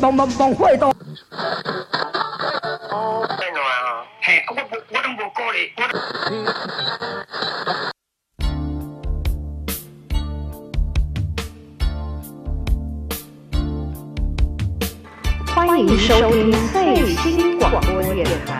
帮帮帮会到。欢迎收听最新广播电台。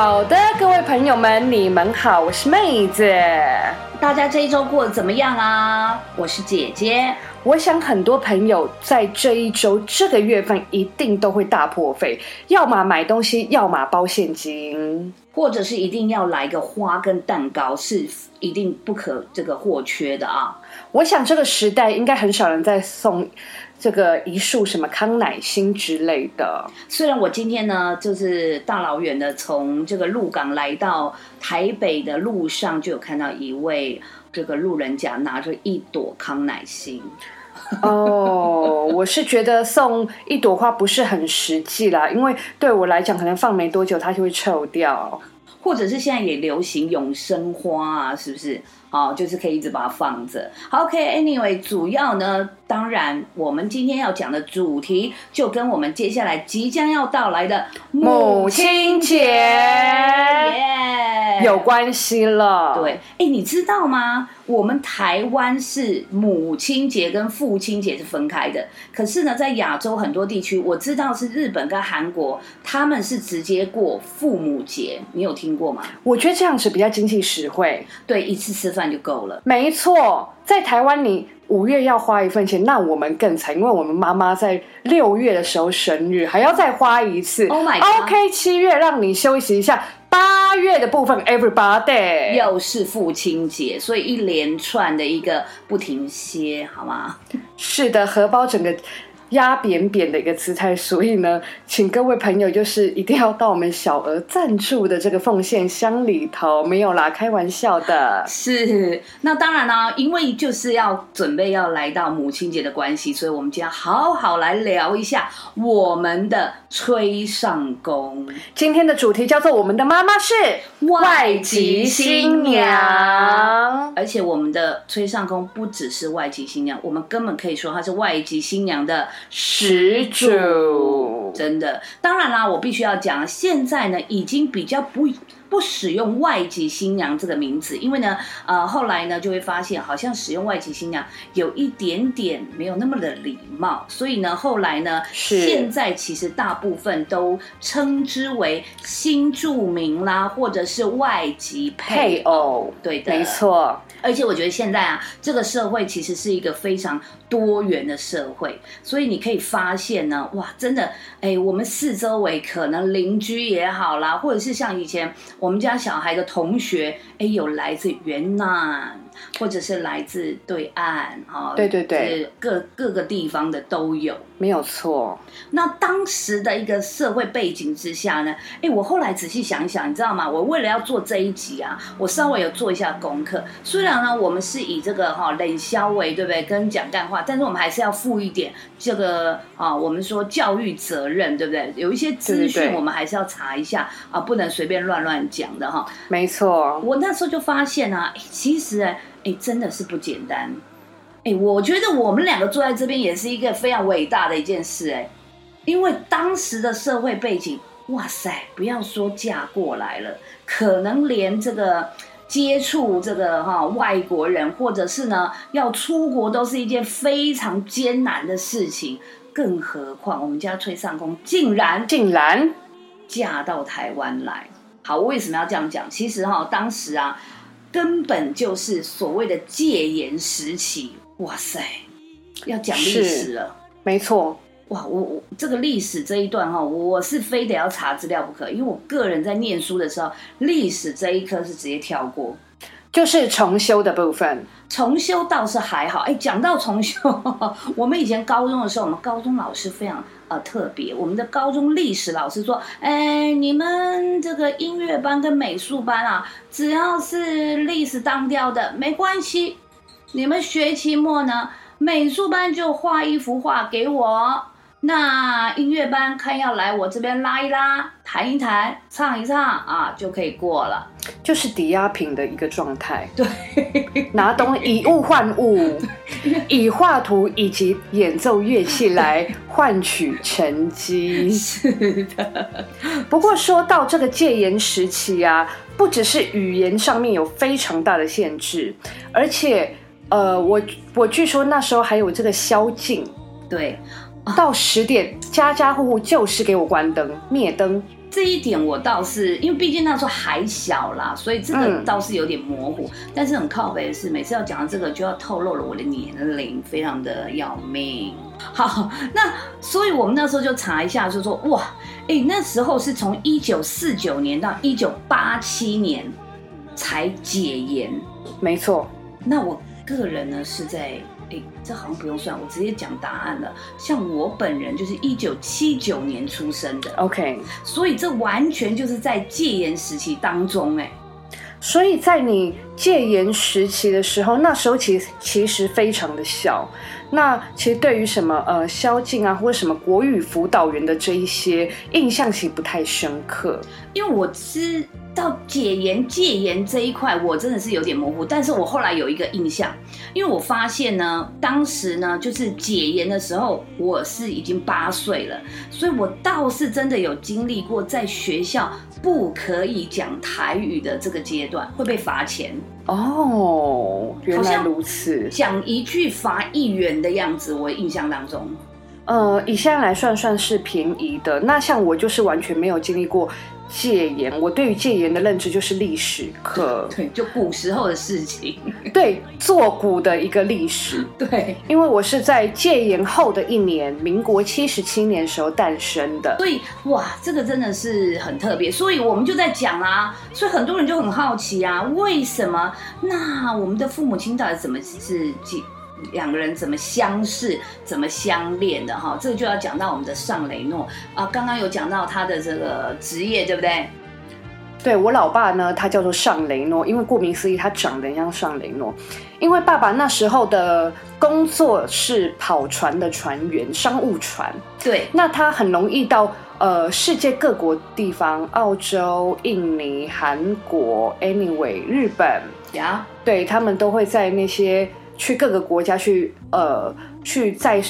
好的，各位朋友们，你们好，我是妹子。大家这一周过得怎么样啊？我是姐姐。我想很多朋友在这一周这个月份一定都会大破费，要么买东西，要么包现金，或者是一定要来个花跟蛋糕，是一定不可这个或缺的啊。我想这个时代应该很少人在送。这个一束什么康乃馨之类的，虽然我今天呢，就是大老远的从这个鹿港来到台北的路上，就有看到一位这个路人甲拿着一朵康乃馨。哦，我是觉得送一朵花不是很实际啦，因为对我来讲，可能放没多久它就会臭掉，或者是现在也流行永生花啊，是不是？哦，就是可以一直把它放着。好，OK，Anyway，主要呢，当然我们今天要讲的主题就跟我们接下来即将要到来的母亲节有关系了。对，哎，你知道吗？我们台湾是母亲节跟父亲节是分开的，可是呢，在亚洲很多地区，我知道是日本跟韩国，他们是直接过父母节。你有听过吗？我觉得这样子比较经济实惠，对，一次吃饭就够了。没错，在台湾你五月要花一份钱，那我们更惨，因为我们妈妈在六月的时候生日，还要再花一次。Oh my god！OK，七月让你休息一下。八月的部分，everybody 又是父亲节，所以一连串的一个不停歇，好吗？是的，荷包整个。压扁扁的一个姿态，所以呢，请各位朋友就是一定要到我们小额赞助的这个奉献箱里头，没有啦，开玩笑的。是，那当然啦，因为就是要准备要来到母亲节的关系，所以我们今天好好来聊一下我们的崔上宫。今天的主题叫做我们的妈妈是外籍新娘，而且我们的崔上宫不只是外籍新娘，我们根本可以说她是外籍新娘的。始祖，真的，当然啦，我必须要讲，现在呢，已经比较不。不使用外籍新娘这个名字，因为呢，呃，后来呢就会发现，好像使用外籍新娘有一点点没有那么的礼貌，所以呢，后来呢，现在其实大部分都称之为新住民啦，或者是外籍配偶，对的，没错。而且我觉得现在啊，这个社会其实是一个非常多元的社会，所以你可以发现呢，哇，真的，哎，我们四周围可能邻居也好啦，或者是像以前。我们家小孩的同学，哎，有来自云南。或者是来自对岸，哈，对对对，各各个地方的都有，没有错。那当时的一个社会背景之下呢，哎，我后来仔细想一想，你知道吗？我为了要做这一集啊，我稍微有做一下功课。虽然呢，我们是以这个哈冷消为对不对，跟讲干话，但是我们还是要负一点这个啊，我们说教育责任，对不对？有一些资讯我们还是要查一下啊，不能随便乱乱讲的哈。没错，我那时候就发现啊，其实。哎，真的是不简单。哎，我觉得我们两个坐在这边也是一个非常伟大的一件事。哎，因为当时的社会背景，哇塞，不要说嫁过来了，可能连这个接触这个哈外国人，或者是呢要出国，都是一件非常艰难的事情。更何况我们家崔上公竟然竟然嫁到台湾来。好，为什么要这样讲？其实哈，当时啊。根本就是所谓的戒严时期，哇塞，要讲历史了，没错，哇，我我这个历史这一段哈，我是非得要查资料不可，因为我个人在念书的时候，历史这一科是直接跳过，就是重修的部分，重修倒是还好，哎，讲到重修，我们以前高中的时候，我们高中老师非常呃特别。我们的高中历史老师说，哎，你们这个音乐班跟美术班啊，只要是历史当掉的没关系，你们学期末呢，美术班就画一幅画给我。那音乐班看要来我这边拉一拉、弹一弹、唱一唱啊，就可以过了。就是抵押品的一个状态，对，拿东以物换物，以画图以及演奏乐器来换取成绩。是的，不过说到这个戒严时期啊，不只是语言上面有非常大的限制，而且呃，我我据说那时候还有这个宵禁，对。到十点，家家户户就是给我关灯、灭灯。这一点我倒是，因为毕竟那时候还小啦，所以这个倒是有点模糊。但是很靠北的是，每次要讲到这个，就要透露了我的年龄，非常的要命。好，那所以我们那时候就查一下，就说哇，哎，那时候是从一九四九年到一九八七年才解严。没错。那我个人呢是在。哎，这好像不用算，我直接讲答案了。像我本人就是一九七九年出生的，OK，所以这完全就是在戒严时期当中，哎，所以在你戒严时期的时候，那时候其实其实非常的小。那其实对于什么呃宵禁啊，或者什么国语辅导员的这一些印象，其实不太深刻，因为我知。到解严戒严这一块，我真的是有点模糊。但是我后来有一个印象，因为我发现呢，当时呢就是解严的时候，我是已经八岁了，所以我倒是真的有经历过在学校不可以讲台语的这个阶段，会被罚钱。哦，原来如此，讲一句罚一元的样子，我印象当中。呃，以现在来算算是便宜的。那像我就是完全没有经历过。戒严，我对于戒严的认知就是历史课，对，就古时候的事情，对，做古的一个历史，对，因为我是在戒严后的一年，民国七十七年时候诞生的，所以哇，这个真的是很特别，所以我们就在讲啊，所以很多人就很好奇啊，为什么？那我们的父母亲到底怎么是戒？两个人怎么相识、怎么相恋的哈？这个就要讲到我们的尚雷诺啊。刚刚有讲到他的这个职业，对不对？对我老爸呢，他叫做尚雷诺，因为顾名思义，他长得像尚雷诺。因为爸爸那时候的工作是跑船的船员，商务船。对，那他很容易到呃世界各国地方，澳洲、印尼、韩国，anyway，日本呀，对他们都会在那些。去各个国家去，呃，去在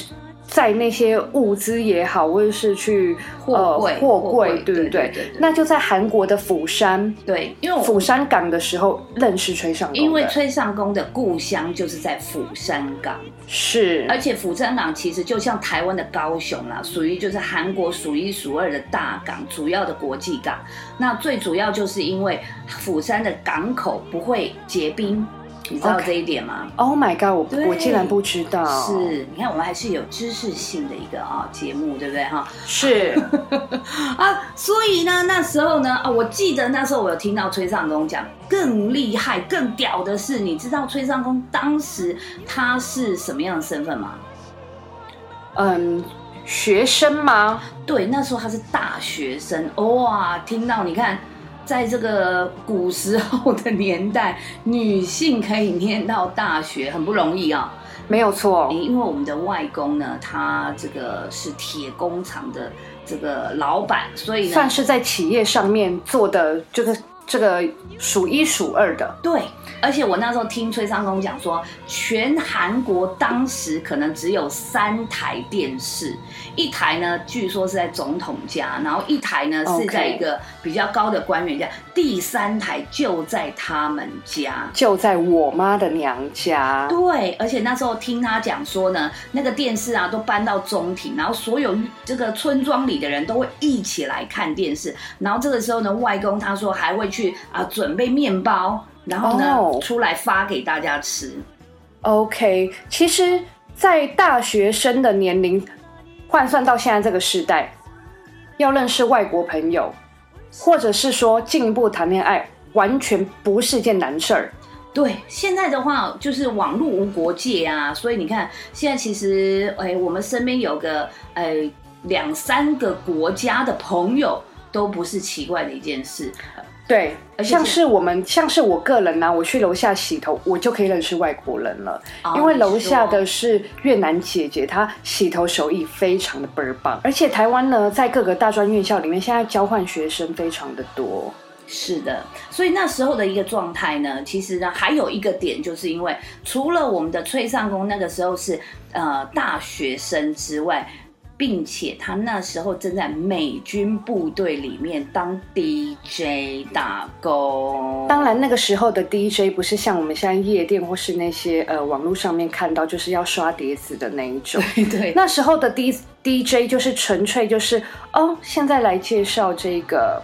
在那些物资也好，或者是去货柜，货柜，对不对？那就在韩国的釜山，对，因为釜山港的时候认识崔尚宫因为崔尚宫的故乡就是在釜山港，是，而且釜山港其实就像台湾的高雄啦，属于就是韩国数一数二的大港，主要的国际港。那最主要就是因为釜山的港口不会结冰。你知道这一点吗？Oh my god！我我竟然不知道。是，你看我们还是有知识性的一个啊节目，对不对哈？是 啊，所以呢，那时候呢啊，我记得那时候我有听到崔尚公讲，更厉害、更屌的是，你知道崔尚公当时他是什么样的身份吗？嗯，学生吗？对，那时候他是大学生。哇，听到你看。在这个古时候的年代，女性可以念到大学很不容易啊，没有错。因为我们的外公呢，他这个是铁工厂的这个老板，所以呢，算是在企业上面做的这个这个数一数二的。对，而且我那时候听崔尚公讲说，全韩国当时可能只有三台电视。一台呢，据说是在总统家，然后一台呢是在一个比较高的官员家，第三台就在他们家，就在我妈的娘家。对，而且那时候听他讲说呢，那个电视啊都搬到中庭，然后所有这个村庄里的人都会一起来看电视，然后这个时候呢，外公他说还会去啊准备面包，然后呢出来发给大家吃。OK，其实，在大学生的年龄。换算到现在这个时代，要认识外国朋友，或者是说进一步谈恋爱，完全不是件难事儿。对，现在的话就是网络无国界啊，所以你看，现在其实哎，我们身边有个哎两三个国家的朋友都不是奇怪的一件事。对，像是我们，像是我个人呢、我去楼下洗头，我就可以认识外国人了，因为楼下的是越南姐姐，她洗头手艺非常的倍儿棒，而且台湾呢，在各个大专院校里面，现在交换学生非常的多。是的，所以那时候的一个状态呢，其实呢还有一个点，就是因为除了我们的崔尚宫那个时候是呃大学生之外，并且他那时候正在美军部队里面当 DJ 打工。当然，那个时候的 DJ 不是像我们现在夜店或是那些呃网络上面看到，就是要刷碟子的那一种。对对，那时候的 D DJ 就是纯粹就是哦，现在来介绍这个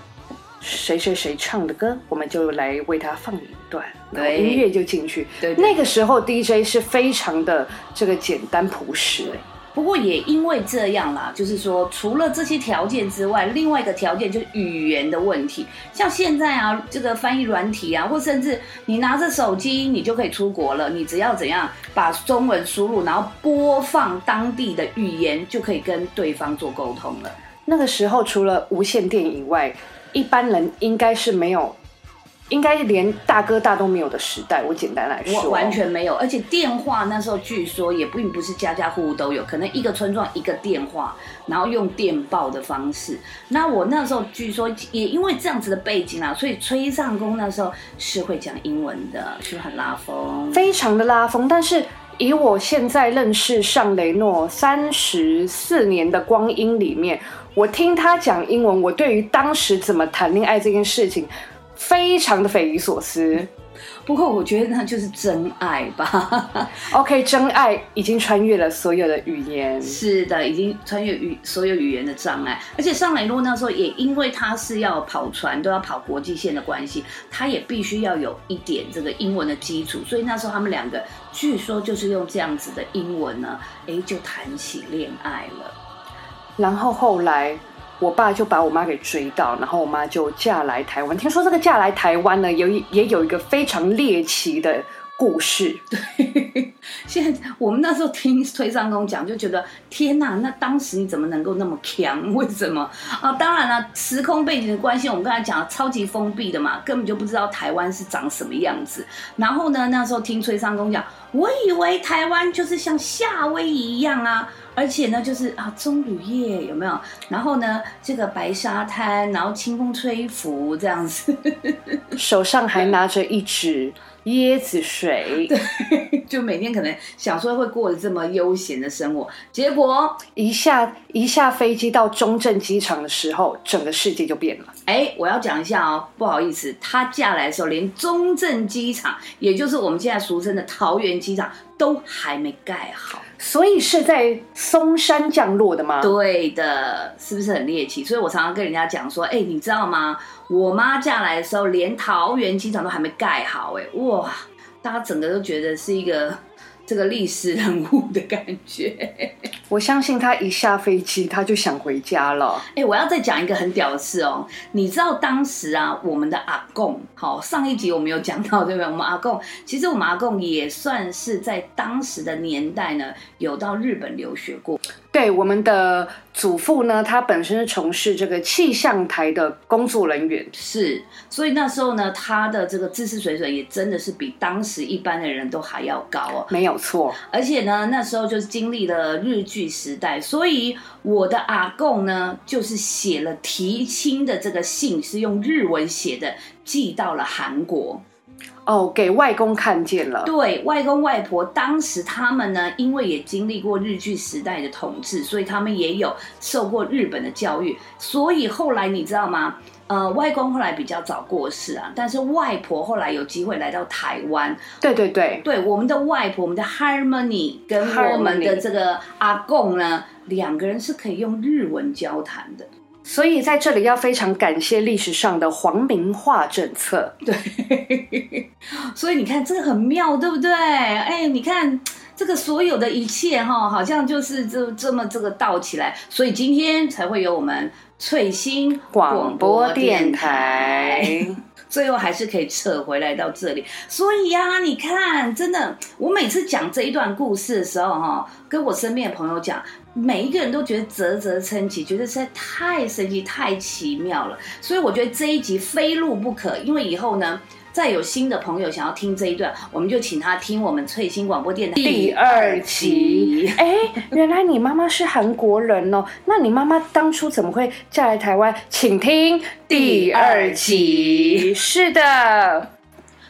谁谁谁唱的歌，我们就来为他放一段，然后对音乐就进去。对对那个时候 DJ 是非常的这个简单朴实。不过也因为这样啦，就是说，除了这些条件之外，另外一个条件就是语言的问题。像现在啊，这个翻译软体啊，或甚至你拿着手机，你就可以出国了。你只要怎样把中文输入，然后播放当地的语言，就可以跟对方做沟通了。那个时候除了无线电以外，一般人应该是没有，应该连大哥大都没有的时代。我简单来说，我完全没有，而且电话那时候据说也并不是家家户户都有，可能一个村庄一个电话，然后用电报的方式。那我那时候据说也因为这样子的背景啊，所以崔尚宫那时候是会讲英文的，是不是很拉风？非常的拉风，但是以我现在认识尚雷诺三十四年的光阴里面，我听他讲英文，我对于当时怎么谈恋爱这件事情，非常的匪夷所思。不过我觉得那就是真爱吧。OK，真爱已经穿越了所有的语言，是的，已经穿越语所有语言的障碍，而且上雷诺那时候也因为他是要跑船，都要跑国际线的关系，他也必须要有一点这个英文的基础，所以那时候他们两个据说就是用这样子的英文呢，哎，就谈起恋爱了。然后后来。我爸就把我妈给追到，然后我妈就嫁来台湾。听说这个嫁来台湾呢，有也有一个非常猎奇的故事。对 现在我们那时候听崔尚公讲，就觉得天哪，那当时你怎么能够那么强？为什么啊？当然了，时空背景的关系，我们刚才讲超级封闭的嘛，根本就不知道台湾是长什么样子。然后呢，那时候听崔尚公讲，我以为台湾就是像夏威夷一样啊。而且呢，就是啊，棕榈叶有没有？然后呢，这个白沙滩，然后清风吹拂这样子，手上还拿着一支椰子水，对就每天可能想说会过得这么悠闲的生活，结果一下一下飞机到中正机场的时候，整个世界就变了。哎，我要讲一下哦，不好意思，她嫁来的时候，连中正机场，也就是我们现在俗称的桃园机场，都还没盖好。所以是在松山降落的吗？对的，是不是很猎奇？所以我常常跟人家讲说，哎，你知道吗？我妈嫁来的时候，连桃园机场都还没盖好，哎，哇，大家整个都觉得是一个这个历史人物的感觉。我相信他一下飞机他就想回家了。哎、我要再讲一个很屌的事哦。你知道当时啊，我们的阿贡，好，上一集我们有讲到，对不对？我们阿贡，其实我们阿贡也算是在当时的年代呢，有到日本留学过。对，我们的祖父呢，他本身是从事这个气象台的工作人员。是，所以那时候呢，他的这个知识水准也真的是比当时一般的人都还要高哦。没有错，而且呢，那时候就是经历了日据时代，所以我的阿贡呢，就是写了提亲的这个信，是用日文写的，寄到了韩国。哦，给外公看见了。对外公外婆当时他们呢，因为也经历过日据时代的统治，所以他们也有受过日本的教育，所以后来你知道吗？呃，外公后来比较早过世啊，但是外婆后来有机会来到台湾。对对对，对，我们的外婆，我们的 Harmony 跟我们的这个阿贡呢，两个人是可以用日文交谈的。所以在这里要非常感谢历史上的皇民化政策。对，所以你看这个很妙，对不对？哎，你看这个所有的一切哈，好像就是这这么这个倒起来，所以今天才会有我们翠星广播电台，最后还是可以扯回来到这里。所以呀、你看，真的，我每次讲这一段故事的时候哈，跟我身边的朋友讲。每一个人都觉得啧啧称奇，觉得实在太神奇、太奇妙了。所以我觉得这一集非录不可，因为以后呢，再有新的朋友想要听这一段，我们就请他听我们翠星广播电台第二集。哎，原来你妈妈是韩国人哦，那你妈妈当初怎么会嫁来台湾？请听第二集。是的，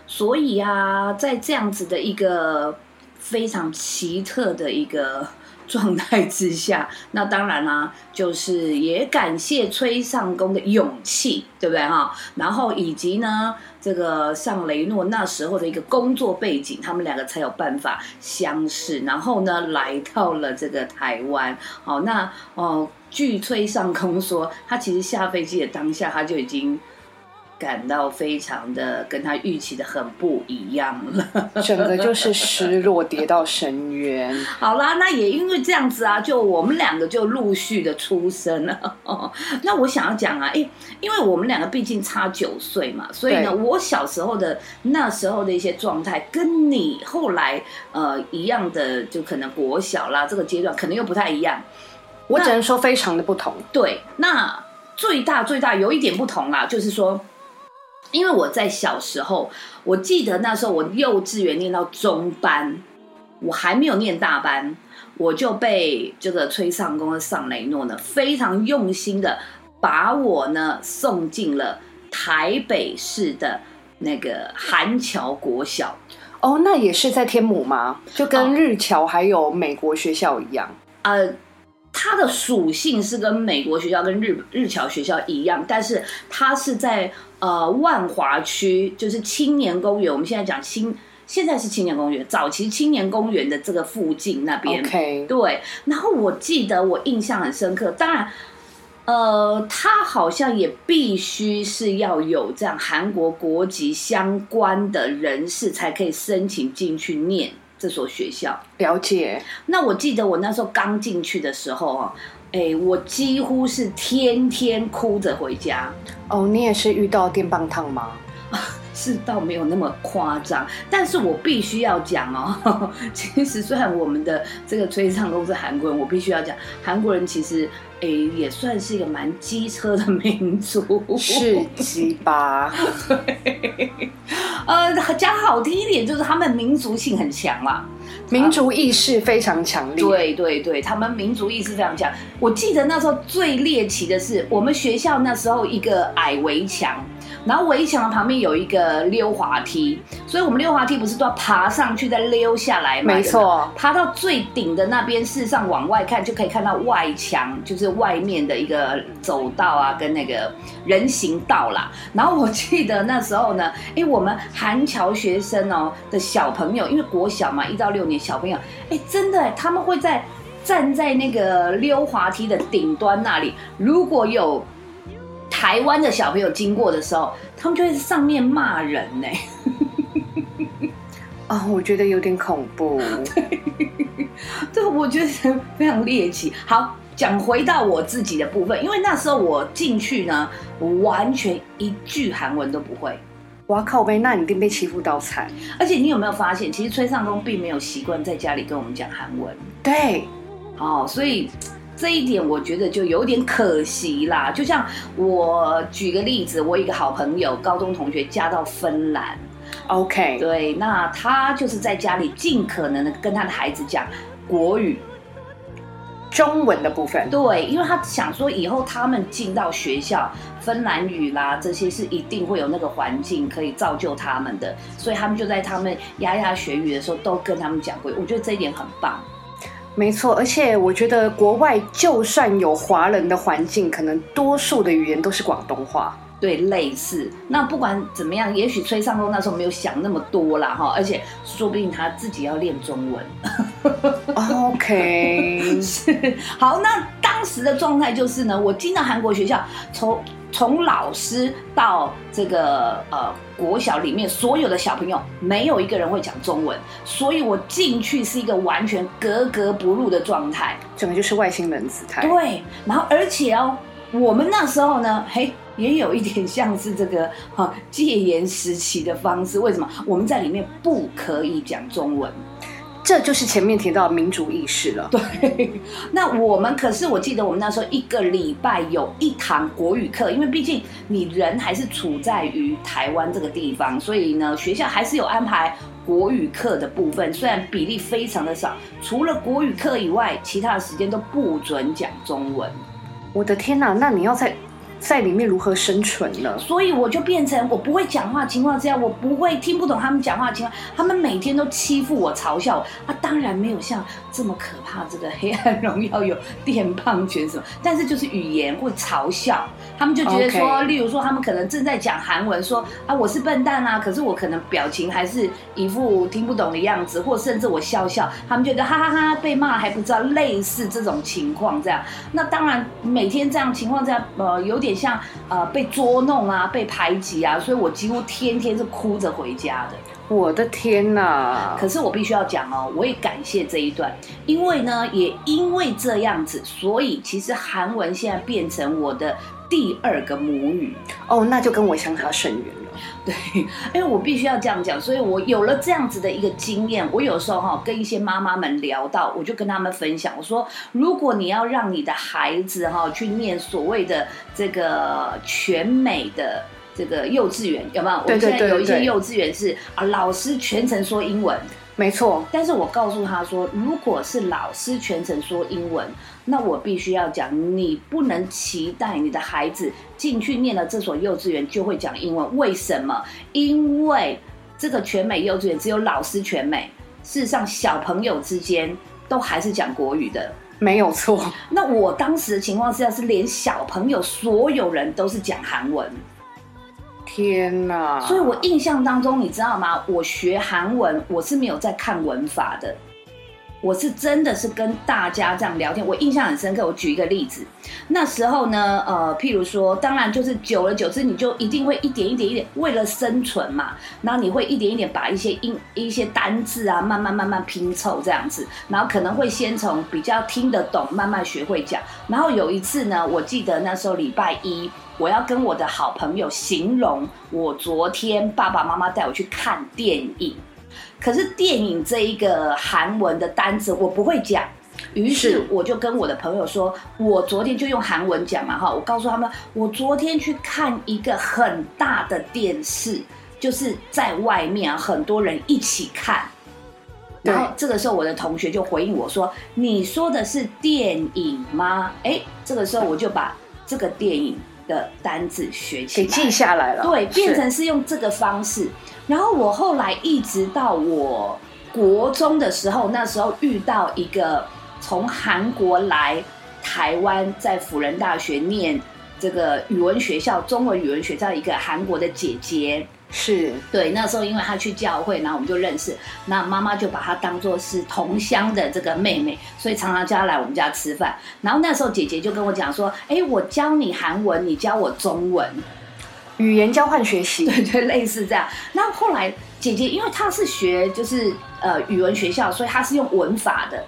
所以啊，在这样子的一个非常奇特的一个。状态之下，那当然啦，就是也感谢崔尚宫的勇气，对不对哈？然后以及呢，这个尚雷诺那时候的一个工作背景，他们两个才有办法相识，然后呢，来到了这个台湾。好，那哦，据崔尚宫说，他其实下飞机的当下，他就已经。感到非常的跟他预期的很不一样了，整个就是失落，跌到深渊。好啦，那也因为这样子啊，就我们两个就陆续的出生了。那我想要讲啊，哎，因为我们两个毕竟差九岁嘛，所以呢，我小时候的那时候的一些状态，跟你后来呃一样的，就可能国小啦这个阶段，可能又不太一样。我只能说非常的不同。对，那最大最大有一点不同啦，就是说。因为我在小时候，我记得那时候我幼稚园念到中班，我还没有念大班，我就被这个崔尚宫的尚雷诺呢非常用心的把我呢送进了台北市的那个韩桥国小。哦，那也是在天母吗？就跟日侨还有美国学校一样？呃。它的属性是跟美国学校、跟日日侨学校一样，但是它是在呃万华区，就是青年公园。我们现在讲青，现在是青年公园，早期青年公园的这个附近那边。OK，对。然后我记得我印象很深刻，当然，呃，他好像也必须是要有这样韩国国籍相关的人士才可以申请进去念。这所学校了解。那我记得我那时候刚进去的时候啊，哎，我几乎是天天哭着回家。哦，你也是遇到电棒烫吗？是倒没有那么夸张，但是我必须要讲哦。其实虽然我们的这个吹唱都是韩国人，我必须要讲，韩国人其实诶也算是一个蛮机车的民族，是鸡巴。呃，讲好听一点，就是他们民族性很强嘛，民族意识非常强烈。对对对，他们民族意识非常强。我记得那时候最猎奇的是，我们学校那时候一个矮围墙。然后围墙的旁边有一个溜滑梯，所以我们溜滑梯不是都要爬上去再溜下来吗？没错，爬到最顶的那边，事实上往外看就可以看到外墙，就是外面的一个走道啊，跟那个人行道啦。然后我记得那时候呢，哎，我们韩侨学生哦的小朋友，因为国小嘛，一到六年小朋友，哎，真的他们会在站在那个溜滑梯的顶端那里，如果有。台湾的小朋友经过的时候，他们就会在上面骂人呢。啊，我觉得有点恐怖。对，我觉得非常猎奇。好，讲回到我自己的部分，因为那时候我进去呢，我完全一句韩文都不会。哇靠！呗，那你一定被欺负到惨。而且你有没有发现，其实崔尚宫并没有习惯在家里跟我们讲韩文。对，哦，所以。这一点我觉得就有点可惜啦。就像我举个例子，我一个好朋友，高中同学嫁到芬兰，OK，对，那他就是在家里尽可能的跟他的孩子讲国语、中文的部分。对，因为他想说以后他们进到学校，芬兰语啦这些是一定会有那个环境可以造就他们的，所以他们就在他们牙牙学语的时候都跟他们讲过。我觉得这一点很棒。没错，而且我觉得国外就算有华人的环境，可能多数的语言都是广东话。对，类似。那不管怎么样，也许崔尚峰那时候没有想那么多啦，哈，而且说不定他自己要练中文。OK，是好。那当时的状态就是呢，我进到韩国学校，从从老师到这个呃国小里面所有的小朋友，没有一个人会讲中文，所以我进去是一个完全格格不入的状态，整个就是外星人姿态。对，然后而且哦，我们那时候呢，嘿，也有一点像是这个哈戒严时期的方式。为什么？我们在里面不可以讲中文。这就是前面提到的民主意识了。对，那我们可是我记得我们那时候一个礼拜有一堂国语课，因为毕竟你人还是处在于台湾这个地方，所以呢学校还是有安排国语课的部分，虽然比例非常的少，除了国语课以外，其他的时间都不准讲中文。我的天哪，那你要在在里面如何生存呢？所以我就变成我不会讲话情况之下，我不会听不懂他们讲话情况，他们每天都欺负我、嘲笑我。啊，当然没有像这么可怕，这个黑暗荣耀有电棒拳什么，但是就是语言或嘲笑，他们就觉得说例如说他们可能正在讲韩文，说啊我是笨蛋啊，可是我可能表情还是一副听不懂的样子，或甚至我笑笑，他们觉得哈哈哈被骂还不知道，类似这种情况这样。那当然每天这样情况这样，呃，有点像呃被捉弄啊，被排挤啊，所以我几乎天天是哭着回家的。我的天哪！可是我必须要讲哦，我也感谢这一段，因为呢，也因为这样子，所以其实韩文现在变成我的第二个母语。哦，那就跟我相差甚远了。对，因为我必须要这样讲，所以我有了这样子的一个经验。我有时候哈跟一些妈妈们聊到，我就跟他们分享，我说，如果你要让你的孩子哈去念所谓的这个全美的。这个幼稚园有没有？我们现在有一些幼稚园是啊，老师全程说英文，没错，但是我告诉他说，如果是老师全程说英文，那我必须要讲，你不能期待你的孩子进去念了这所幼稚园就会讲英文。为什么？因为这个全美幼稚园只有老师全美，事实上小朋友之间都还是讲国语的。没有错。那我当时的情况下是连小朋友所有人都是讲韩文。天呐！所以我印象当中，你知道吗？我学韩文，我是没有在看文法的，我是真的是跟大家这样聊天。我印象很深刻。我举一个例子，那时候呢，呃，譬如说，当然就是久了久之，你就一定会一点一点一点，为了生存嘛，然后你会一点一点把一些音一些单字啊，慢慢慢慢拼凑这样子，然后可能会先从比较听得懂，慢慢学会讲。然后有一次呢，我记得那时候礼拜一。我要跟我的好朋友形容我昨天爸爸妈妈带我去看电影，可是电影这一个韩文的单子我不会讲，于是是我就跟我的朋友说，我昨天就用韩文讲嘛哈，我告诉他们，我昨天去看一个很大的电视，就是在外面啊，很多人一起看。然后这个时候，我的同学就回应我说：“你说的是电影吗？”哎，这个时候我就把这个电影的单字学起来，给记下来了。对，变成是用这个方式。然后我后来一直到我国中的时候，那时候遇到一个从韩国来台湾，在辅仁大学念这个语文学校、中文语文学校一个韩国的姐姐。是对，那时候因为她去教会，然后我们就认识，那妈妈就把她当做是同乡的这个妹妹，所以常常叫她来我们家吃饭。然后那时候姐姐就跟我讲说：“哎，我教你韩文，你教我中文。”语言交换学习。对对，类似这样。那后来姐姐因为她是学就是呃语文学校，所以她是用文法的，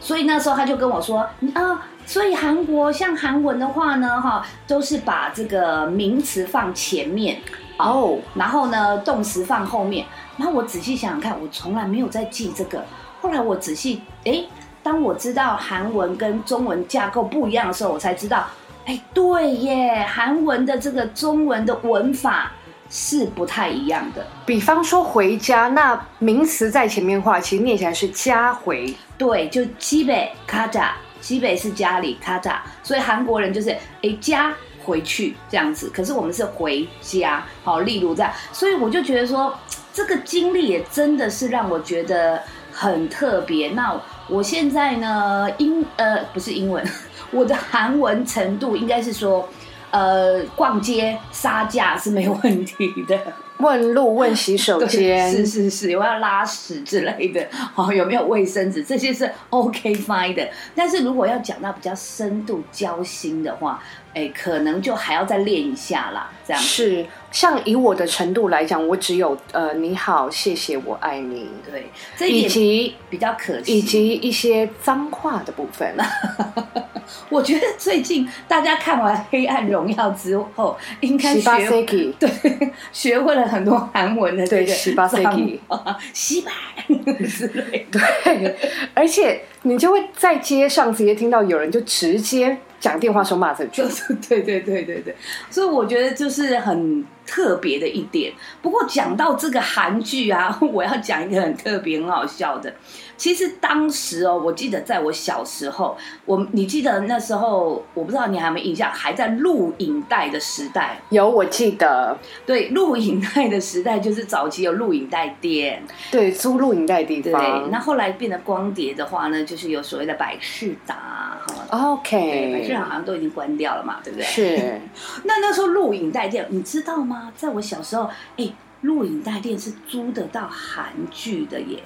所以那时候她就跟我说啊。所以韩国像韩文的话呢，哈，都是把这个名词放前面，哦，然后呢动词放后面。然后我仔细想想看，我从来没有在记这个。后来我仔细哎，当我知道韩文跟中文架构不一样的时候，我才知道，哎，对耶，韩文的这个中文的文法是不太一样的。比方说回家，那名词在前面话，其实念起来是家回。对，就基北卡扎，基北是家里卡扎，所以韩国人就是哎家回去这样子，可是我们是回家，好，例如这样，所以我就觉得说，这个经历也真的是让我觉得很特别。那我现在呢，英呃不是英文，我的韩文程度应该是说，呃，逛街杀价是没问题的。问路、问洗手间，是是是，我要拉屎之类的，哦，有没有卫生纸，这些是 OK fine 的。但是如果要讲到比较深度交心的话，哎，可能就还要再练一下啦，这样。是像以我的程度来讲，我只有呃你好、谢谢、我爱你，对，这以一点及比较可惜。以及一些脏话的部分。我觉得最近大家看完《黑暗荣耀》之后，应该学对学会了很多韩文的这对个西巴塞基脏话西巴 之类的。对，而且你就会在街上直接听到有人就直接讲电话说骂这句就，是对对对对对，所以我觉得就是很特别的一点。不过讲到这个韩剧啊，我要讲一个很特别、很好笑的。其实当时哦，我记得在我小时候，我你记得那时候，我不知道你还有没有印象，还在录影带的时代。有我记得，对，录影带的时代就是早期有录影带店，对，租录影带地对。方那后来变得光碟的话呢，就是有所谓的百事达哈。对，百事达好像都已经关掉了嘛，对不对？是 那那时候录影带店，你知道吗？在我小时候，哎，录影带店是租得到韩剧的耶。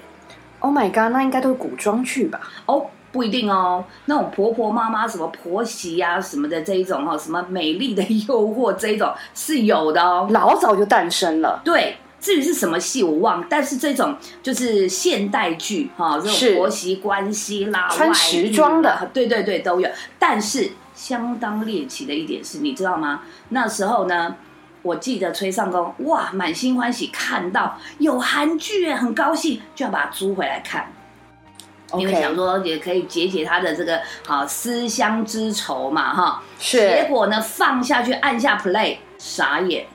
，Oh my god，那应该都是古装剧吧？哦，不一定哦，那种婆婆妈妈什么婆媳呀、什么的这一种哈，什么美丽的诱惑这一种是有的哦。老早就诞生了，对，至于是什么戏我忘，但是这种就是现代剧哈，这是种婆媳关系啦，穿外时装的啦对对对都有。但是相当猎奇的一点是，你知道吗？那时候呢。我记得崔尚宫哇，满心欢喜看到有韩剧耶，很高兴，就要把它租回来看。因为想说也可以解解他的这个好思乡之愁嘛，哈。是结，果呢，放下去按下 play，傻眼，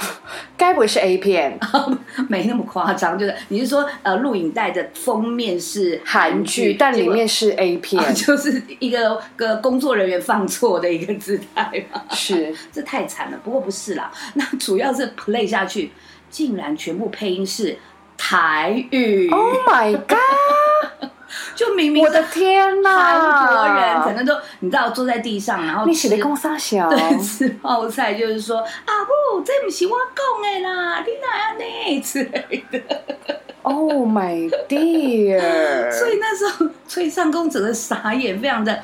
该不会是 A 片？没那么夸张。就是你是说，呃，录影带的封面是韩剧，但里面是 A 片。果，就是一个个工作人员放错的一个姿态嘛，是。这太惨了。不过不是啦，那主要是 play 下去，竟然全部配音是台语，，Oh my god，就明明我的天呐，韩国人可能都你知道坐在地上，然后你写吃的公沙小，对，吃泡菜就是说啊不，这不是我讲的啦，你哪样呢之类的。Oh my dear！所以那时候崔尚公整个傻眼，非常的，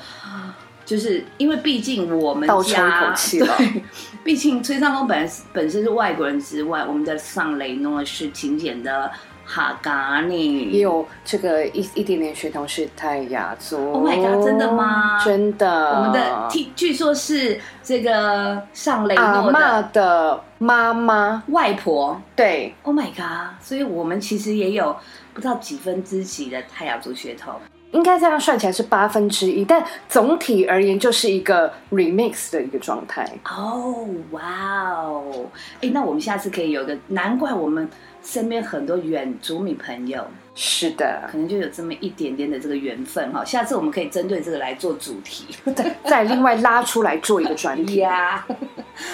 就是因为毕竟我们家 对，毕竟崔尚公本来是本身是外国人之外，我们的上雷诺是勤俭的哈嘎尼也。有这个一一点点血统是泰雅族。Oh my god，真的吗真的。我们的听据说是这个上雷阿诺的嬷的妈妈，外婆。对，Oh my god！所以我们其实也有不知道几分之几的泰雅族血统。应该这样算起来是八分之一，但总体而言就是一个 remix 的一个状态。哦，哇哦！哎，那我们下次可以有个，难怪我们身边很多原住民朋友，是的，可能就有这么一点点的这个缘分哈。下次我们可以针对这个来做主题。再另外拉出来做一个专题。呀，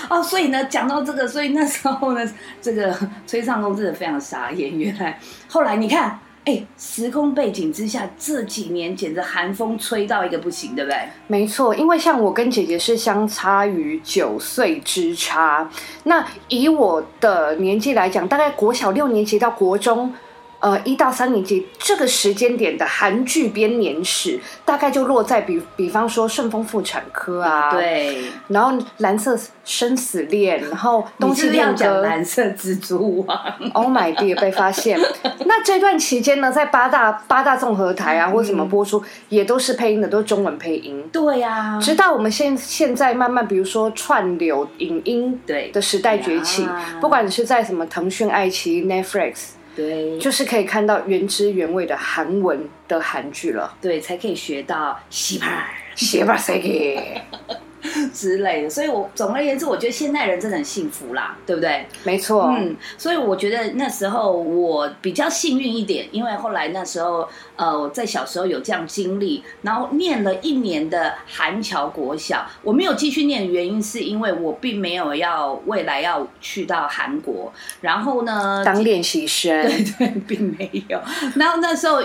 哦，所以呢，讲到这个，所以那时候呢，这个崔尚公真的非常傻眼。原来后来你看，哎，时空背景之下，这几年简直寒风吹到一个不行，对不对？没错，因为像我跟姐姐是相差于九岁之差，那以我的年纪来讲，大概国小六年级到国中。呃，一到三年级这个时间点的韩剧编年史，大概就落在比比方说《顺风妇产科》啊，，对，然后《蓝色生死恋》，然后《冬季你是不是要恋歌》蓝色蜘蛛网？Oh my dear，被发现。那这段期间呢，在八大八大综合台啊，或什么播出，也都是配音的，都是中文配音。对呀、直到我们现现在慢慢，比如说串流影音对的时代崛起呀，不管你是在什么腾讯、爱奇艺、Netflix，对，就是可以看到原汁原味的韩文的韩剧了。对，才可以学到西巴西巴塞给？之类的。所以我总而言之，我觉得现代人真的很幸福啦，对不对？没错，嗯，所以我觉得那时候我比较幸运一点，因为后来那时候呃我在小时候有这样经历，然后念了一年的韩侨国小，我没有继续念的原因是因为我并没有要未来要去到韩国，然后呢，当练习生，对对，并没有。然后那时候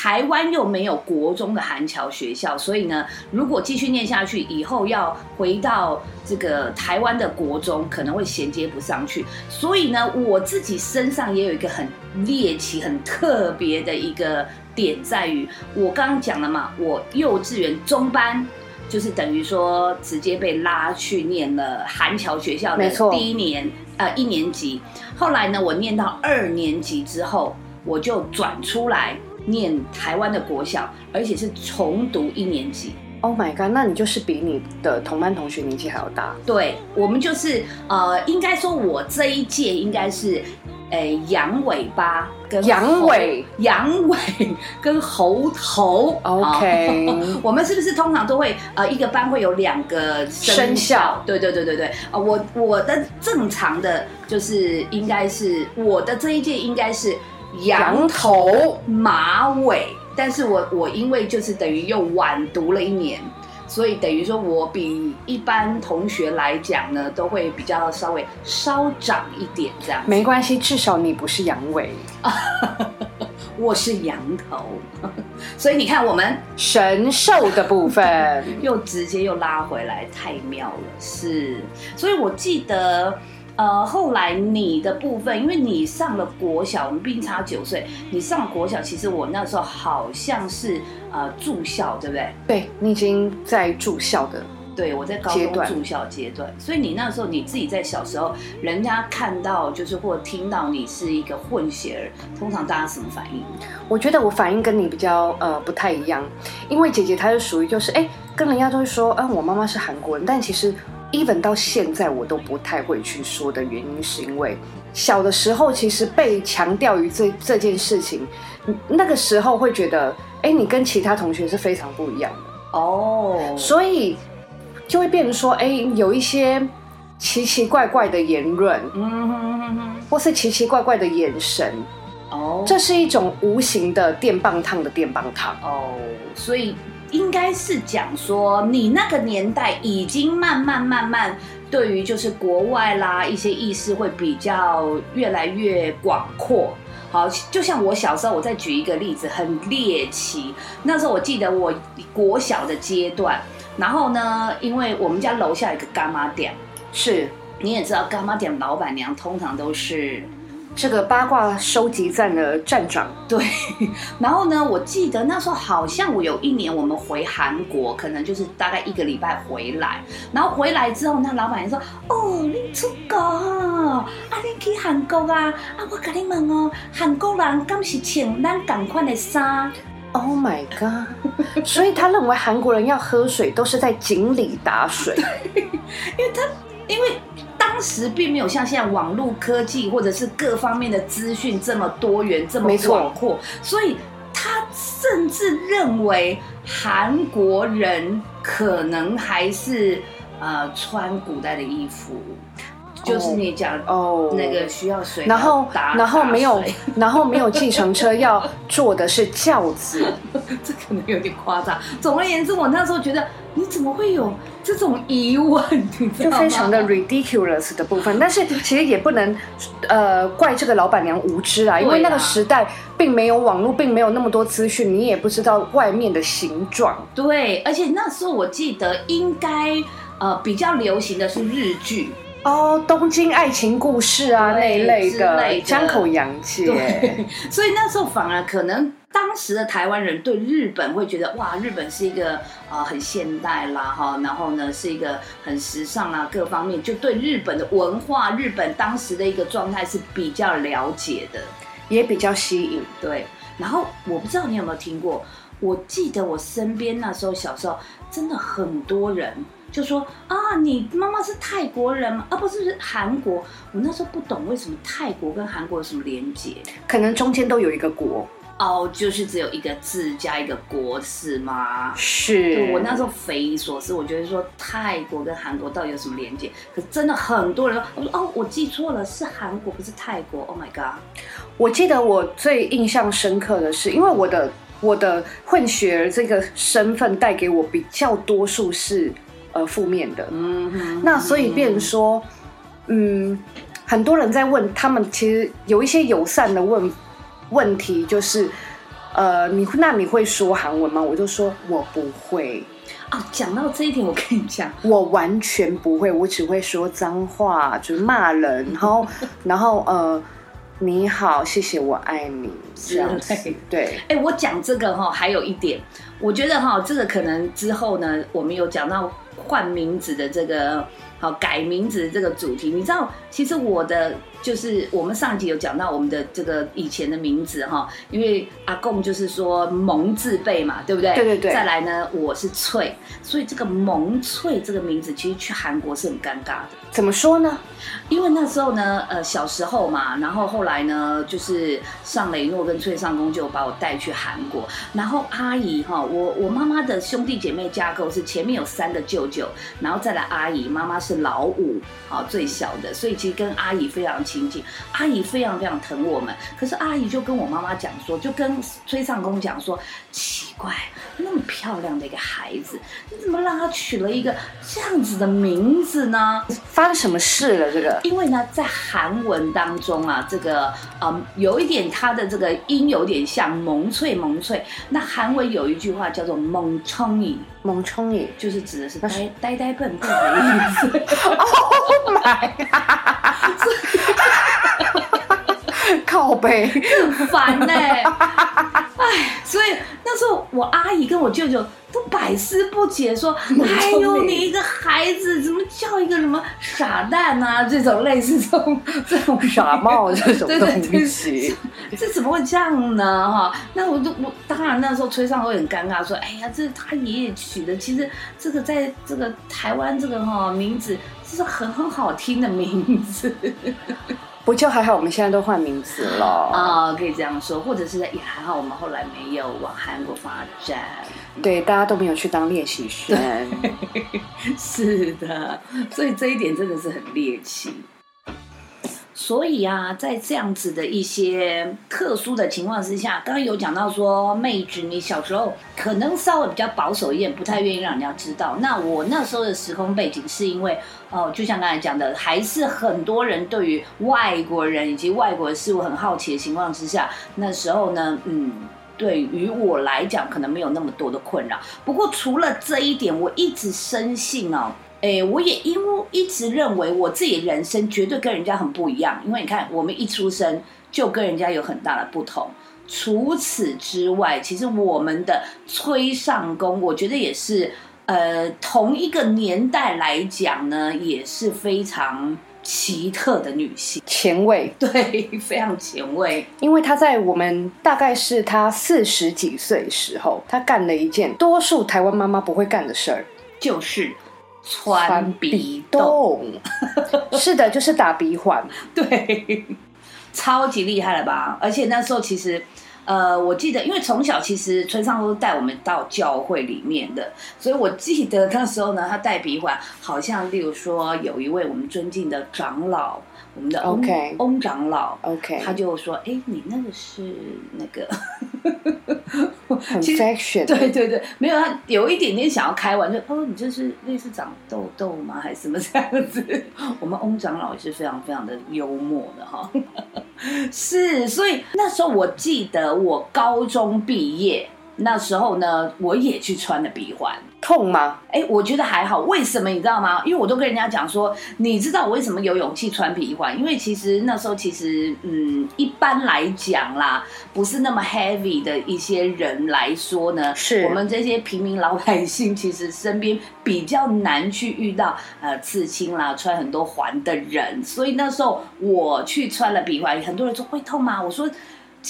台湾又没有国中的韩侨学校，所以呢，如果继续念下去，以后要回到这个台湾的国中，可能会衔接不上去。所以呢，我自己身上也有一个很猎奇、很特别的一个点，在于我刚刚讲了嘛，我幼稚园中班。就是等于说，直接被拉去念了韩侨学校的第一年，呃，一年级。后来呢，我念到二年级之后，我就转出来念台湾的国小，而且是重读一年级。Oh my god，那你就是比你的同班同学年纪还要大。对，我们就是呃，应该说我这一届应该是，诶、羊尾巴跟羊尾猴羊尾跟猴头。OK 哦我们是不是通常都会呃一个班会有两个生生肖对对对对对。啊、我我的正常的就是应该是我的这一届应该是羊羊头马尾，但是我我因为就是等于又晚读了一年，所以等于说我比一般同学来讲呢，都会比较稍微稍长一点这样子。没关系，至少你不是阳痿。我是羊头，所以你看我们神兽的部分，又直接又拉回来，太妙了，是。所以我记得，呃，后来你的部分，因为你上了国小，我们毕竟差九岁，你上了国小，其实我那时候好像是呃住校，对不对？对你已经在住校的。对，我在高中住校阶段，所以你那时候你自己在小时候，人家看到就是或听到你是一个混血儿，通常大家什么反应？我觉得我反应跟你比较呃不太一样，因为姐姐她是属于就是哎，跟人家都会说，嗯、我妈妈是韩国人，但其实 even 到现在我都不太会去说的原因，是因为小的时候其实被强调于这这件事情，那个时候会觉得，哎，你跟其他同学是非常不一样的，哦，所以就会变成说，哎，有一些奇奇怪怪的言论，嗯或是奇奇怪怪的眼神，哦，这是一种无形的电棒烫的电棒烫。哦，所以应该是讲说，你那个年代已经慢慢慢慢，对于就是国外啦一些意识会比较越来越广阔。好，就像我小时候，我再举一个例子，很猎奇。那时候我记得我国小的阶段，然后呢，因为我们家楼下有一个干妈店，是你也知道，干妈店老板娘通常都是这个八卦收集站的站长，对，然后呢，我记得那时候好像我有一年我们回韩国，可能就是大概一个礼拜回来，然后回来之后，那老板就说：“哦，你出国哦，啊，你去韩国啊？啊，我跟你问哦，韩国人敢是穿咱同款的衫？Oh my god！所以他认为韩国人要喝水都是在井里打水，因为他因为当时并没有像现在网络科技或者是各方面的资讯这么多元、这么广阔，所以他甚至认为韩国人可能还是呃穿古代的衣服，就是你讲哦那个需要水，然后然后没有然后没有计程车，要坐的是轿子。这可能有点夸张。总而言之，我那时候觉得你怎么会有这种疑问，你知就？非常的 ridiculous 的部分，但是其实也不能，呃，怪这个老板娘无知啊，因为那个时代并没有网络，并没有那么多资讯，你也不知道外面的形状。对，而且那时候我记得应该呃比较流行的是日剧，哦，东京爱情故事啊那一类的。江口洋介，对，所以那时候反而可能当时的台湾人对日本会觉得哇，日本是一个呃很现代啦哈，然后呢是一个很时尚啊，各方面就对日本的文化、日本当时的一个状态是比较了解的。也比较吸引。对，然后我不知道你有没有听过，我记得我身边那时候小时候真的很多人就说啊，你妈妈是泰国人吗？啊，不是，是韩国。我那时候不懂为什么泰国跟韩国有什么连结。可能中间都有一个国，哦，就是只有一个字加一个国是吗？是我那时候匪夷所思，我觉得说泰国跟韩国到底有什么连接？可真的很多人说，我说哦，我记错了，是韩国不是泰国。Oh my god！我记得我最印象深刻的是，因为我的我的混血儿这个身份带给我比较多数是呃负面的，嗯哼，那所以变成说，嗯，很多人在问他们，其实有一些友善的问问题，就是呃，你那你会说韩文吗？我就说我不会，哦，讲到这一点，我跟你讲，我完全不会，我只会说脏话，就是骂人，然后 然后呃，你好，谢谢，我爱你这样子，对。哎、我讲这个哈，还有一点，我觉得哈，这个可能之后呢，我们有讲到换名字的这个好改名字的这个主题。你知道，其实我的就是我们上集有讲到我们的这个以前的名字哈，因为阿贡就是说蒙字辈嘛，对不对？对对对再来呢，我是翠，所以这个蒙翠这个名字其实去韩国是很尴尬的。怎么说呢？因为那时候呢，呃，小时候嘛，然后后来呢，就是尚雷诺跟崔尚宫就把我带去韩国，然后阿姨哈，我我妈妈的兄弟姐妹架构是前面有三个舅舅，然后再来阿姨，妈妈是老五，好最小的，所以其实跟阿姨非常情景，阿姨非常非常疼我们，可是阿姨就跟我妈妈讲说，就跟崔尚宫讲说，奇怪，那么漂亮的一个孩子，你怎么让他取了一个这样子的名字呢？发生什么事了？这个因为呢，在韩文当中啊，这个嗯，有一点它的这个音有点像蒙翠蒙翠。那韩文有一句话叫做蒙冲 이， 猛冲也就是指的是呆呆呆笨 笨的意思。，Oh my，靠背，很烦呢、哎，所以那时候我阿姨跟我舅舅都百思不解，说：“ 哎呦，你一个孩子怎么叫一个什么傻蛋啊？这种类似这种 这种傻帽这种对对对东西，这怎么会这样呢？哈，那我就我当然那时候崔尚会很尴尬，说：“哎呀，这是他爷爷取的，其实这个在这个台湾这个哈名字，这是很很好听的名字不就还好？我们现在都换名字了。啊，可以这样说，或者是也还好，我们后来没有往韩国发展。对，大家都没有去当练习生。是的，所以这一点真的是很猎奇。所以啊，在这样子的一些特殊的情况之下，刚刚有讲到说，妹子你小时候可能稍微比较保守一点，不太愿意让人家知道。那我那时候的时空背景是因为，哦、就像刚才讲的，还是很多人对于外国人以及外国的事物很好奇的情况之下，那时候呢，嗯。对于我来讲，可能没有那么多的困扰。不过除了这一点，我一直深信哦，诶，我也因为一直认为我自己的人生绝对跟人家很不一样，因为你看，我们一出生就跟人家有很大的不同。除此之外，其实我们的崔尚宫，我觉得也是，呃，同一个年代来讲呢，也是非常奇特的女性，前卫，对，非常前卫。因为她在我们大概是她四十几岁时候，她干了一件多数台湾妈妈不会干的事儿，就是穿鼻洞，洞。是的，就是打鼻环。对，超级厉害了吧？而且那时候其实，呃，我记得，因为从小其实村上都带我们到教会里面的，所以我记得那时候呢，他戴鼻环，好像例如说有一位我们尊敬的长老，我们的翁 OK 翁长老。OK，他就说：“哎，你那个是那个。对对对，没有他有一点点想要开玩笑，哦，你这是类似长痘痘吗？还是什么这样子？我们翁长老也是非常非常的幽默的哈，是，所以那时候我记得我高中毕业那时候呢，我也去穿了鼻环。痛吗？哎，我觉得还好，为什么你知道吗？因为我都跟人家讲说，你知道我为什么有勇气穿皮环？因为其实那时候其实，嗯，一般来讲啦，不是那么 heavy 的一些人来说呢，是我们这些平民老百姓，其实身边比较难去遇到呃刺青啦、穿很多环的人，所以那时候我去穿了皮环，很多人说会痛吗？我说。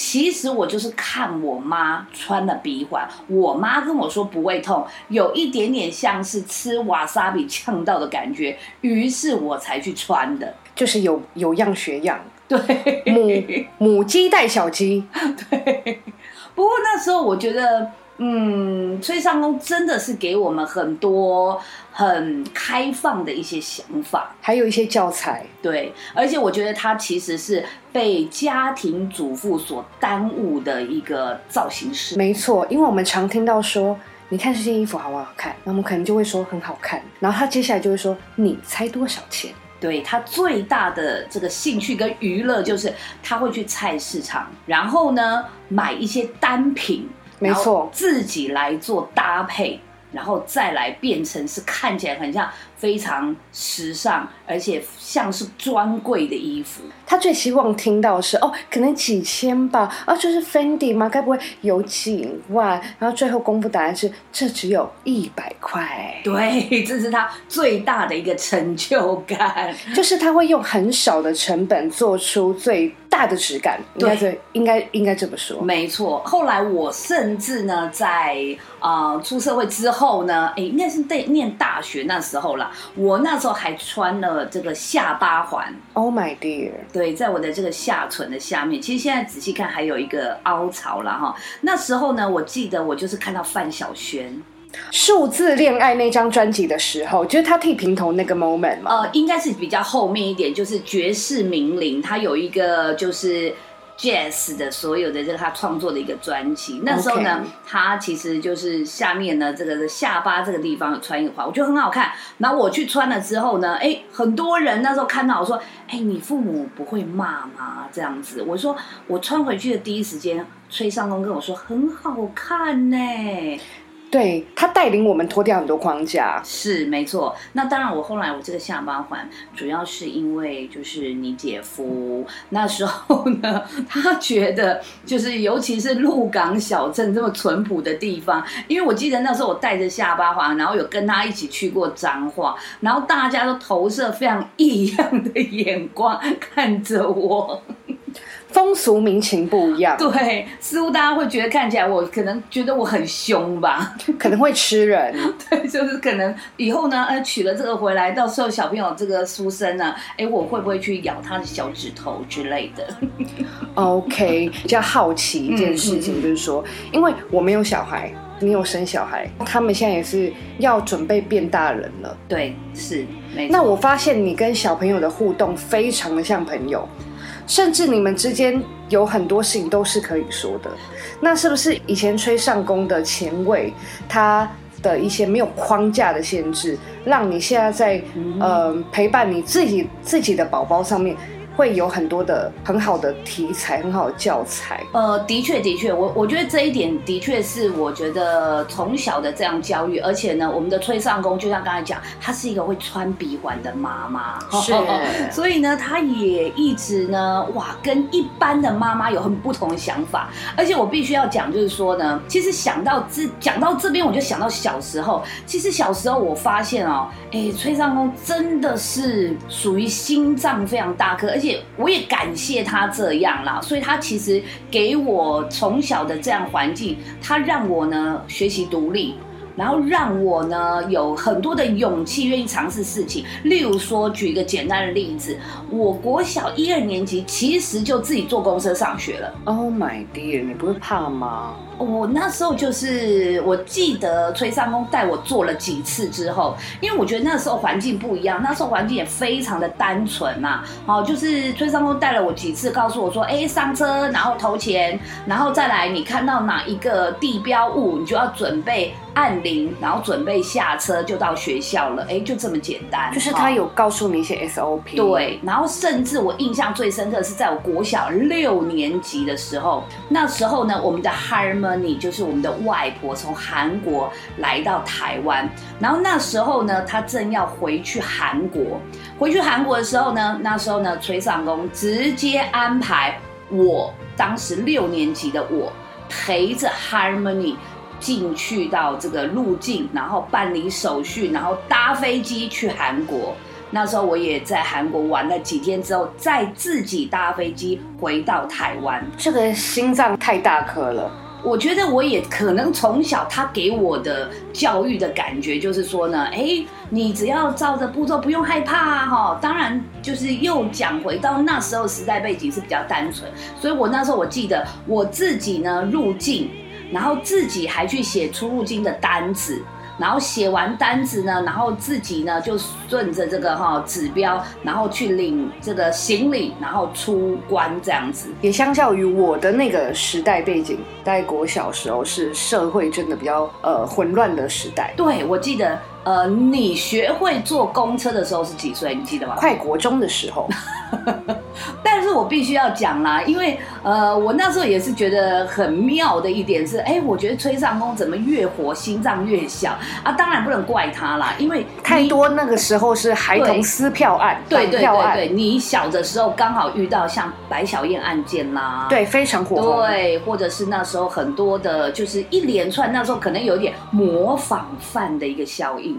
其实我就是看我妈穿了鼻环，我妈跟我说不会痛，有一点点像是吃瓦萨比呛到的感觉，于是我才去穿的。就是有有样学样，对，母母鸡带小鸡，对。不过那时候我觉得，嗯，崔尚宫真的是给我们很多很开放的一些想法。还有一些教材。对，而且我觉得他其实是被家庭主妇所耽误的一个造型师。没错，因为我们常听到说，你看这件衣服好不好看？那我们可能就会说很好看，然后他接下来就会说，你猜多少钱？对他最大的这个兴趣跟娱乐就是他会去菜市场，然后呢买一些单品，没错自己来做搭配。然后再来变成是看起来很像非常时尚，而且像是专柜的衣服。他最希望听到是哦，可能几千吧，啊，就是 Fendi 吗？该不会有几万？然后最后公布答案是，这只有一百块。对，这是他最大的一个成就感。就是他会用很少的成本做出最大的质感，应该这应该应该这么说。没错，后来我甚至呢，在呃出社会之后呢，哎，应该是在念大学那时候啦，我那时候还穿了这个下巴环。Oh my dear！对，在我的这个下唇的下面，其实现在仔细看还有一个凹槽了哈。那时候呢，我记得我就是看到范晓萱，数字恋爱那张专辑的时候，就是他剃平头那个 moment 嘛。呃，应该是比较后面一点，就是爵士名伶，他有一个就是。Jazz 的所有的这个他创作的一个专辑，那时候呢他其实就是下面呢这个下巴这个地方有穿一个花，我觉得很好看。然后我去穿了之后呢，哎，很多人那时候看到我说，哎，你父母不会骂吗？这样子，我说我穿回去的第一时间，崔尚公跟我说很好看呢、对他带领我们脱掉很多框架。是没错，那当然，我后来我这个下巴环，主要是因为就是你姐夫那时候呢，他觉得就是尤其是鹿港小镇这么淳朴的地方，因为我记得那时候我带着下巴环，然后有跟他一起去过彰化，然后大家都投射非常异样的眼光看着我，风俗民情不一样，对，似乎大家会觉得看起来我可能觉得我很凶吧。可能会吃人。对，就是可能以后呢，呃，娶了这个回来，到时候小朋友这个书生呢，哎，我会不会去咬他的小指头之类的？OK，比较好奇一件事情，就是说，因为我没有小孩，你有生小孩，他们现在也是要准备变大人了。对，是。那我发现你跟小朋友的互动非常的像朋友，甚至你们之间有很多事情都是可以说的。那是不是以前吹上宫的前卫，他的一些没有框架的限制，让你现在在、嗯呃陪伴你自己自己的宝宝上面，会有很多的很好的题材，很好的教材。呃，的确，的确，我我觉得这一点的确是我觉得从小的这样教育，而且呢，我们的崔尚宫就像刚才讲，她是一个会穿鼻环的妈妈，是 所以呢，她也一直呢，哇，跟一般的妈妈有很不同的想法。而且我必须要讲，就是说呢，其实想到这讲到这边，我就想到小时候，其实小时候我发现哦，哎，崔尚宫真的是属于心脏非常大颗，而且我也感谢他这样啦，所以他其实给我从小的这样环境，他让我呢学习独立。然后让我呢有很多的勇气，愿意尝试事情。例如说，举一个简单的例子，我国小一二年级其实就自己坐公车上学了。Oh my dear，你不会怕吗？我那时候就是，我记得崔尚公带我做了几次之后，因为我觉得那时候环境不一样，那时候环境也非常的单纯呐、好，就是崔尚公带了我几次，告诉我说，哎，上车，然后投钱，然后再来，你看到哪一个地标物，你就要准备按铃，然后准备下车就到学校了，哎，就这么简单。就是哦他有告诉你一些 SOP。，对，然后甚至我印象最深刻是在我国小六年级的时候，那时候呢，我们的 Harmony 就是我们的外婆从韩国来到台湾，然后那时候呢，她正要回去韩国，回去韩国的时候呢，那时候呢，崔尚公直接安排我当时六年级的我陪着 Harmony。进去到这个入境，然后办理手续，然后搭飞机去韩国。那时候我也在韩国玩了几天之后，再自己搭飞机回到台湾。这个心脏太大颗了。我觉得我也可能从小他给我的教育的感觉就是说呢，哎，你只要照着步骤，不用害怕啊哈。当然，就是又讲回到那时候时代背景是比较单纯，所以我那时候我记得我自己呢入境，然后自己还去写出入境的单子。然后写完单子呢，然后自己呢就顺着这个哈指标，然后去领这个行李，然后出关这样子。也相较于我的那个时代背景，在国小时候是社会真的比较呃混乱的时代，对，我记得，呃，你学会坐公车的时候是几岁？你记得吗？快国中的时候，但是我必须要讲啦，因为呃，我那时候也是觉得很妙的一点是，哎，我觉得崔尚宫怎么越活心脏越小啊？当然不能怪他啦，因为太多那个时候是孩童撕票案、对对对对，你小的时候刚好遇到像白小燕案件啦，对，非常火红。对，或者是那时候很多的，就是一连串，那时候可能有点模仿犯的一个效应。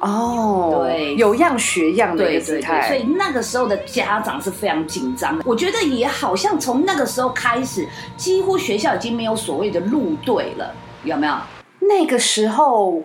哦，对有样学样的一对对对，个姿态，所以那个时候的家长是非常紧张的。我觉得也好像从那个时候开始，几乎学校已经没有所谓的路队了，有没有？那个时候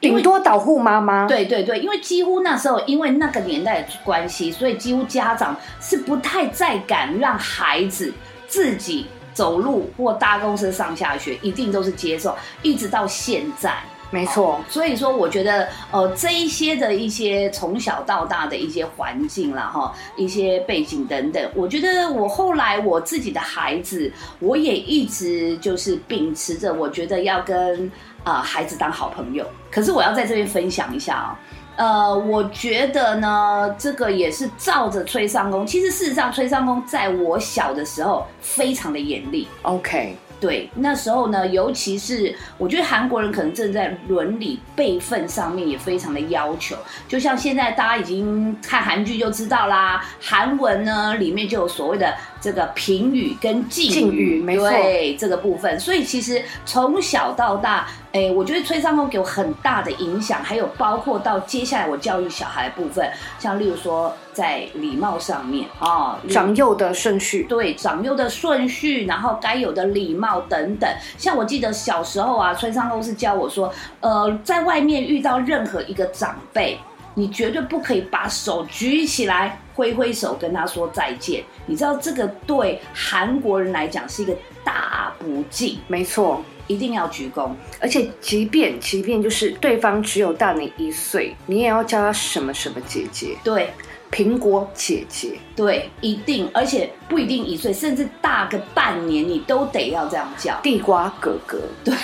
顶多导护妈妈，对对对，因为几乎那时候因为那个年代的关系，所以几乎家长是不太再敢让孩子自己走路或搭公车上下学，一定都是接受，一直到现在。没错，所以说，我觉得呃，这一些的一些从小到大的一些环境啦，哈，一些背景等等，我觉得我后来我自己的孩子，我也一直就是秉持着，我觉得要跟啊、呃孩子当好朋友。可是我要在这边分享一下啊、呃，我觉得呢，这个也是照着崔尚宫。其实事实上，崔尚宫在我小的时候非常的严厉。OK，对，那时候呢，尤其是我觉得韩国人可能正在伦理辈分上面也非常的要求，就像现在大家已经看韩剧就知道啦，韩文呢里面就有所谓的这个评语跟敬敬语没错。对这个部分，所以其实从小到大，哎，我觉得崔尚宫给我很大的影响，还有包括到接下来我教育小孩的部分，像例如说在礼貌上面啊，例如长幼的顺序，对长幼的顺序，然后该有的礼貌等等。像我记得小时候啊，崔尚宫是教我说，呃，在外面遇到任何一个长辈，你绝对不可以把手举起来挥挥手跟他说再见。你知道这个对韩国人来讲是一个大不敬，没错。一定要鞠躬。而且，即便即便就是对方只有大你一岁，你也要叫他什么什么姐姐，对苹果姐姐。对，一定，而且不一定一岁，甚至大个半年，你都得要这样叫。地瓜哥哥，对，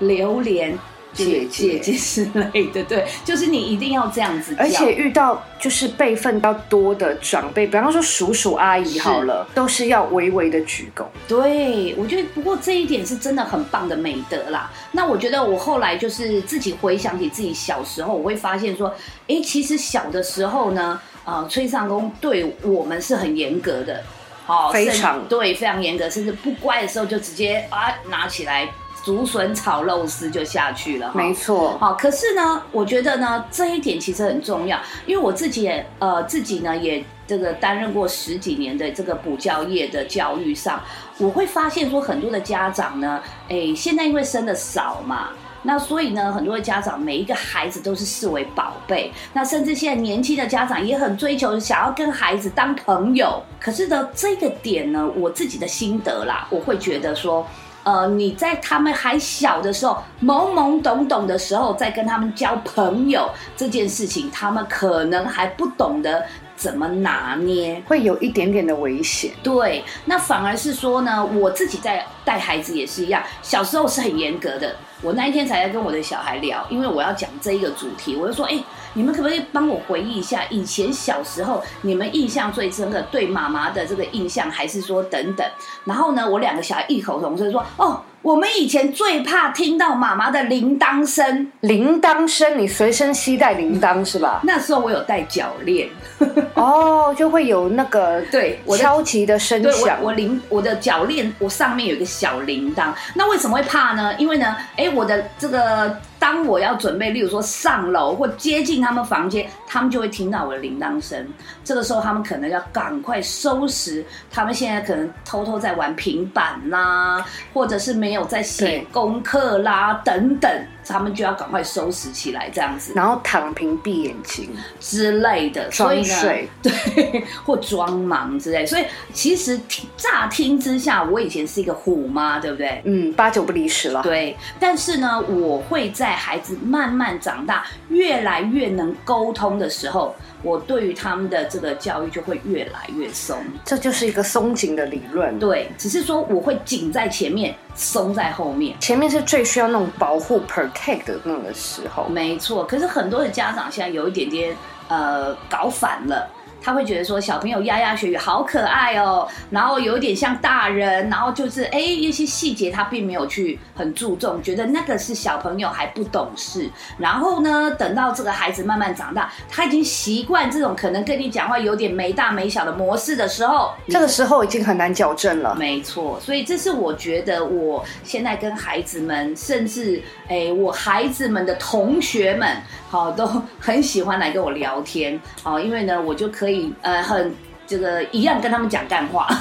榴莲姐姐之类的，对，就是你一定要这样子。而且遇到就是辈分比较多的长辈，比方说叔叔阿姨好了，都是要微微的鞠躬。对，我觉得不过这一点是真的很棒的美德啦。那我觉得我后来就是自己回想起自己小时候，我会发现说，哎，其实小的时候呢，呃，崔尚宫对我们是很严格的，哦，非常对，非常严格，甚至不乖的时候就直接啊拿起来竹笋炒肉丝就下去了，哈没错，好，可是呢，我觉得呢，这一点其实很重要，因为我自己也呃自己呢也这个担任过十几年的这个补教业的教育上，我会发现说很多的家长呢，哎，现在因为生的少嘛。那所以呢，很多的家长每一个孩子都是视为宝贝，那甚至现在年轻的家长也很追求想要跟孩子当朋友。可是呢，这个点呢，我自己的心得啦，我会觉得说，呃，你在他们还小的时候，懵懵懂懂的时候，在跟他们交朋友这件事情，他们可能还不懂得怎么拿捏。会有一点点的危险。对，那反而是说呢，我自己在带孩子也是一样，小时候是很严格的。我那一天才在跟我的小孩聊，因为我要讲这一个主题，我就说，哎、你们可不可以帮我回忆一下，以前小时候你们印象最深刻对妈妈的这个印象，还是说等等？然后呢，我两个小孩异口同声说，哦，我们以前最怕听到妈妈的铃铛声，铃铛声，你随身携带铃铛是吧？那时候我有带脚链，哦，就会有那个对，我的敲击的声对响我，。我铃我的脚链，我上面有一个小铃铛。那为什么会怕呢？因为呢，哎，我的这个当我要准备，例如说上楼或接近他们房间，他们就会听到我的铃铛声。这个时候，他们可能要赶快收拾，他们现在可能偷偷在玩平板啦，或者是没有在写功课啦等等，他们就要赶快收拾起来，这样子然后躺平闭眼睛，之类的。所以呢，装睡。对，或装忙之类。所以其实乍听之下，我以前是一个虎妈，对不对？嗯，八九不离十了。对，但是呢，我会在孩子慢慢长大，越来越能沟通的时候，我对于他们的这个教育就会越来越松。这就是一个松紧的理论。对，只是说我会紧在前面，松在后面。前面是最需要那种保护 protect 的那个时候。没错，可是很多的家长现在有一点点呃搞反了。他会觉得说小朋友牙牙学语好可爱哦，然后有点像大人，然后就是哎一些细节他并没有去很注重，觉得那个是小朋友还不懂事。然后呢，等到这个孩子慢慢长大，他已经习惯这种可能跟你讲话有点没大没小的模式的时候，这个时候已经很难矫正了。没错，所以这是我觉得我现在跟孩子们，甚至哎我孩子们的同学们，好都很喜欢来跟我聊天，好，因为呢我就可以呃很这个一样跟他们讲干话。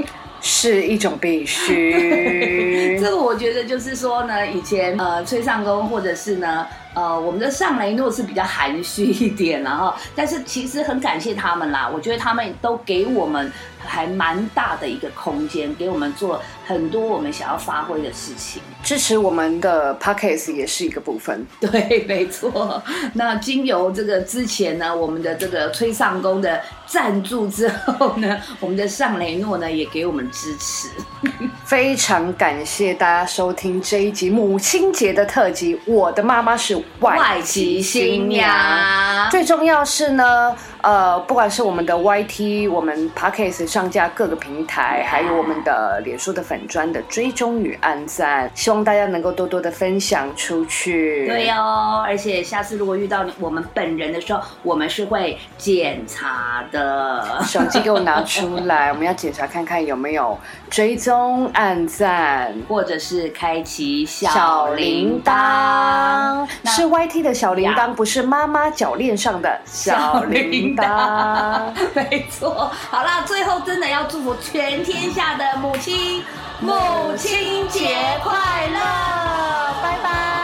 是一种必须。这个我觉得就是说呢，以前呃崔尚宫或者是呢呃我们的上雷诺是比较含蓄一点，然后但是其实很感谢他们啦，我觉得他们都给我们还蛮大的一个空间，给我们做很多我们想要发挥的事情。支持我们的 podcast 也是一个部分。对，没错。那经由这个之前呢，我们的这个崔尚宫的赞助之后呢，我们的尚雷诺呢也给我们支持。非常感谢大家收听这一集母亲节的特辑。我的妈妈是外籍新娘。最重要是呢，呃，不管是我们的 YT，我们 podcast 上架各个平台，还有我们的脸书的粉砖的追踪与按赞，希望大家能够多多的分享出去。对哦，而且下次如果遇到我们本人的时候，我们是会检查的。手机给我拿出来，我们要检查看看有没有追踪、按赞，或者是开启小铃铛。是 YT 的小铃铛，不是妈妈脚链上的小铃铛。没错。好啦，最后真的要祝福全天下的母亲，母亲节快乐！拜拜。